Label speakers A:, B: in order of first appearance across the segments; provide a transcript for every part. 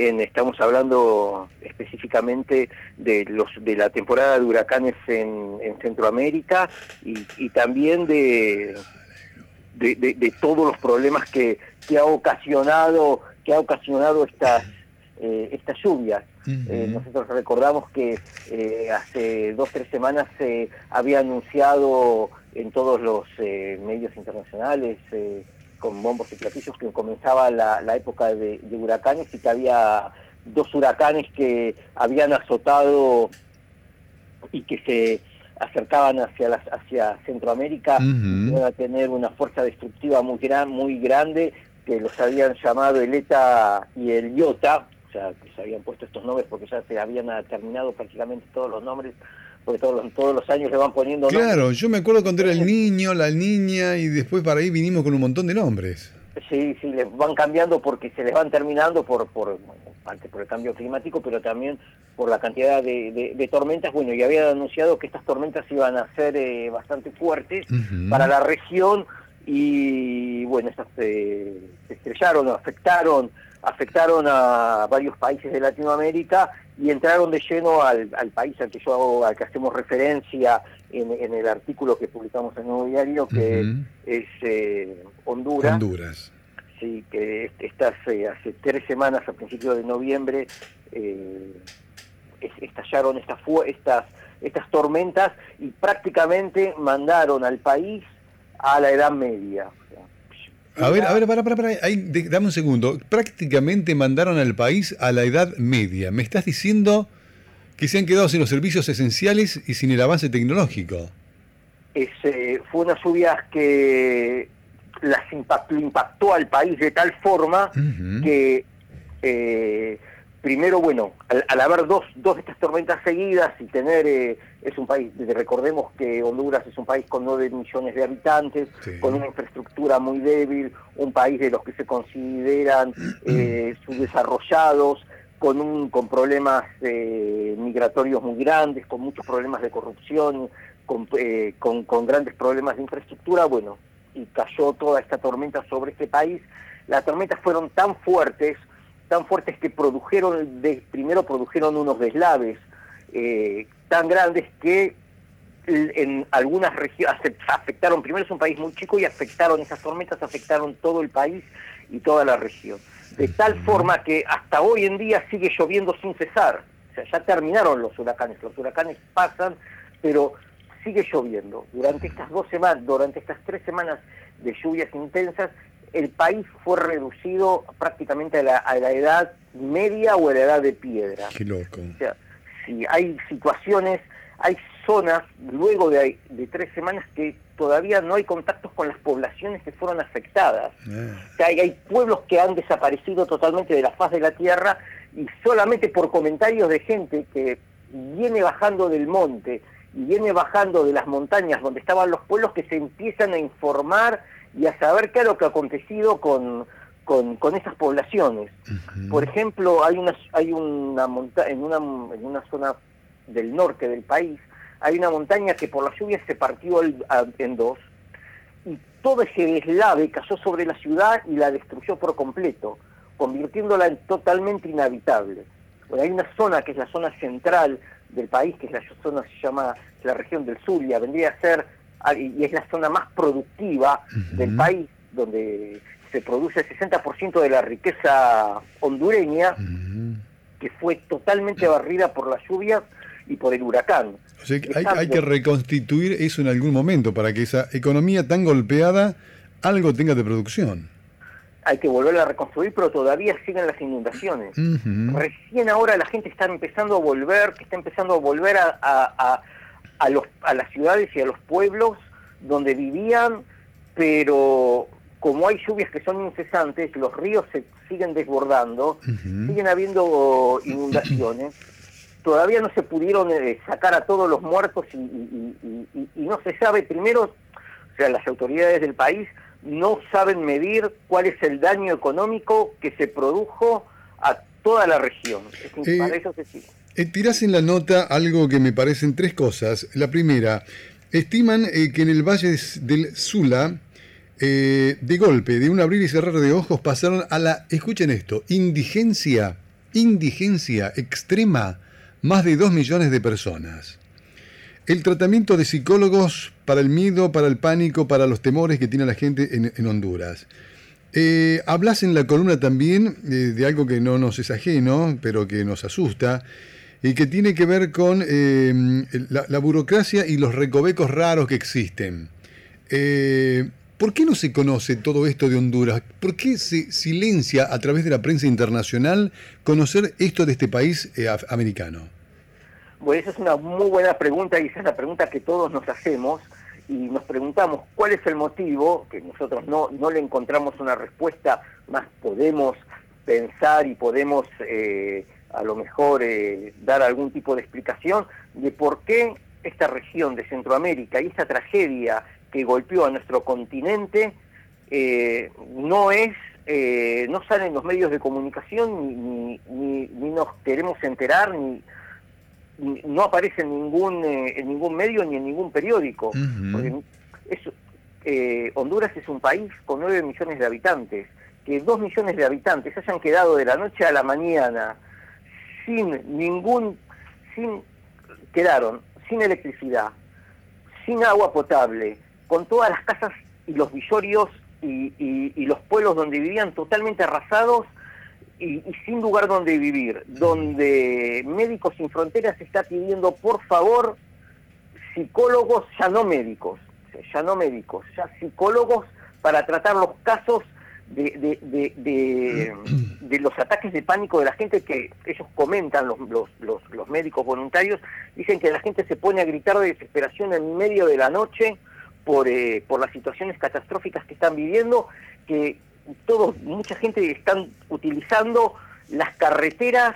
A: En, estamos hablando específicamente de los de la temporada de huracanes en, Centroamérica y, también de, de, todos los problemas que, que ha ocasionado que ha ocasionado estas eh, estas lluvias. Eh, nosotros recordamos que eh, hace dos tres semanas se había anunciado en todos los medios internacionales con bombos y platillos que comenzaba la, época de, huracanes y que había dos huracanes que habían azotado y que se acercaban hacia las, hacia Centroamérica iban a tener una fuerza destructiva muy gran, muy grande que los habían llamado el ETA y el IOTA o sea, que se habían puesto estos nombres porque ya se habían terminado prácticamente todos los nombres, porque todos los, todos los años le van poniendo
B: Claro, yo me acuerdo cuando era el niño, la niña, y después para ahí vinimos con un montón de nombres.
A: Sí, sí, les van cambiando porque se les van terminando por, por parte por el cambio climático, pero también por la cantidad de, tormentas. Bueno, y habían anunciado que estas tormentas iban a ser eh, bastante fuertes para la región y bueno, estas eh, se estrellaron, afectaron afectaron a varios países de Latinoamérica y entraron de lleno al, país al que yo al que hacemos referencia en, el artículo que publicamos en el Nuevo Diario, que es eh, Honduras.
B: Honduras.
A: Sí, que estas eh, hace tres semanas, a principios de noviembre, eh, estallaron estas, estas, estas tormentas y prácticamente mandaron al país a la Edad Media.
B: A ver, a ver, para, para, para, ahí, dame un segundo. Prácticamente mandaron al país a la Edad Media. ¿Me estás diciendo que se han quedado sin los servicios esenciales y sin el avance tecnológico?
A: Eh, fue una lluvia que las impactó, al país de tal forma que eh, primero, bueno, al, haber dos, dos de estas tormentas seguidas y tener, eh, es un país, recordemos que Honduras es un país con 9 millones de habitantes, con una infraestructura muy débil, un país de los que se consideran eh, subdesarrollados, con, un, con problemas eh, migratorios muy grandes, con muchos problemas de corrupción, con, eh, con, con grandes problemas de infraestructura, bueno, y cayó toda esta tormenta sobre este país. Las tormentas fueron tan fuertes tan fuertes que produjeron, de, primero produjeron unos deslaves eh, tan grandes que en algunas regiones afectaron, primero es un país muy chico y afectaron, esas tormentas afectaron todo el país y toda la región. De tal forma que hasta hoy en día sigue lloviendo sin cesar. O sea, ya terminaron los huracanes, los huracanes pasan, pero sigue lloviendo. Durante estas dos semanas, durante estas tres semanas de lluvias intensas, el país fue reducido prácticamente a la, edad media o a la edad de piedra.
B: Qué loco.
A: O sea, si hay situaciones, hay zonas, luego de, tres semanas, que todavía no hay contactos con las poblaciones que fueron afectadas. Ah. O sea, hay, pueblos que han desaparecido totalmente de la faz de la tierra y solamente por comentarios de gente que viene bajando del monte y viene bajando de las montañas donde estaban los pueblos que se empiezan a informar y a saber qué es lo que ha acontecido con, con, esas poblaciones. Por ejemplo, hay una, hay una monta en, una, en una zona del norte del país, hay una montaña que por la lluvia se partió en dos y todo ese deslave cayó sobre la ciudad y la destruyó por completo, convirtiéndola en totalmente inhabitable. Bueno, hay una zona que es la zona central del país, que es la zona se llama la región del Zulia, vendría a ser y es la zona más productiva del país, donde se produce el 60% de la riqueza hondureña, que fue totalmente barrida por las lluvias y por el huracán.
B: hay, que reconstituir eso en algún momento para que esa economía tan golpeada algo tenga de producción.
A: Hay que volverla a reconstruir, pero todavía siguen las inundaciones. Recién ahora la gente está empezando a volver, que está empezando a volver a a, los, a las ciudades y a los pueblos donde vivían, pero como hay lluvias que son incesantes, los ríos se siguen desbordando, siguen habiendo inundaciones, todavía no se pudieron eh, sacar a todos los muertos y, no se sabe, primero, o sea, las autoridades del país no saben medir cuál es el daño económico que se produjo a toda la región.
B: Es, para eso se sigue. Eh, tirás en la nota algo que me parecen tres cosas. La primera, estiman eh, que en el Valle del Sula, eh, de golpe, de un abrir y cerrar de ojos, pasaron a la, escuchen esto, indigencia indigencia extrema más de 2 millones de personas. El tratamiento de psicólogos para el miedo, para el pánico, para los temores que tiene la gente en, Honduras. Eh, hablas en la columna también de algo que no nos es ajeno, pero que nos asusta, y que tiene que ver con eh, la, burocracia y los recovecos raros que existen. ¿Por qué no se conoce todo esto de Honduras? ¿Por qué se silencia a través de la prensa internacional conocer esto de este país americano?
A: Bueno, esa es una muy buena pregunta y esa es la pregunta que todos nos hacemos y nos preguntamos cuál es el motivo, que nosotros no, no le encontramos una respuesta, más podemos pensar y podemos eh, a lo mejor eh, dar algún tipo de explicación de por qué esta región de Centroamérica y esta tragedia que golpeó a nuestro continente eh, no es no sale en los medios de comunicación ni, ni, ni nos queremos enterar ni no aparece en ningún, eh, en ningún medio ni en ningún periódico. Eh, Honduras es un país con 9 millones de habitantes. Que 2 millones de habitantes hayan quedado de la noche a la mañana sin ningún, sin, quedaron sin electricidad, sin agua potable, con todas las casas y los villorios y, y los pueblos donde vivían totalmente arrasados y, sin lugar donde vivir, donde Médicos Sin Fronteras está pidiendo por favor psicólogos, ya no médicos, ya no médicos, ya psicólogos para tratar los casos de, de, los ataques de pánico de la gente que ellos comentan, los, los, los, médicos voluntarios, dicen que la gente se pone a gritar de desesperación en medio de la noche por, eh, por las situaciones catastróficas que están viviendo, que todos, mucha gente están utilizando las carreteras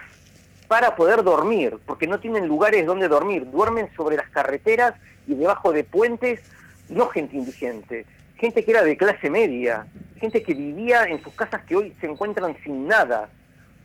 A: para poder dormir, porque no tienen lugares donde dormir, duermen sobre las carreteras y debajo de puentes, no gente indigente, gente que era de clase media, gente que vivía en sus casas que hoy se encuentran sin nada.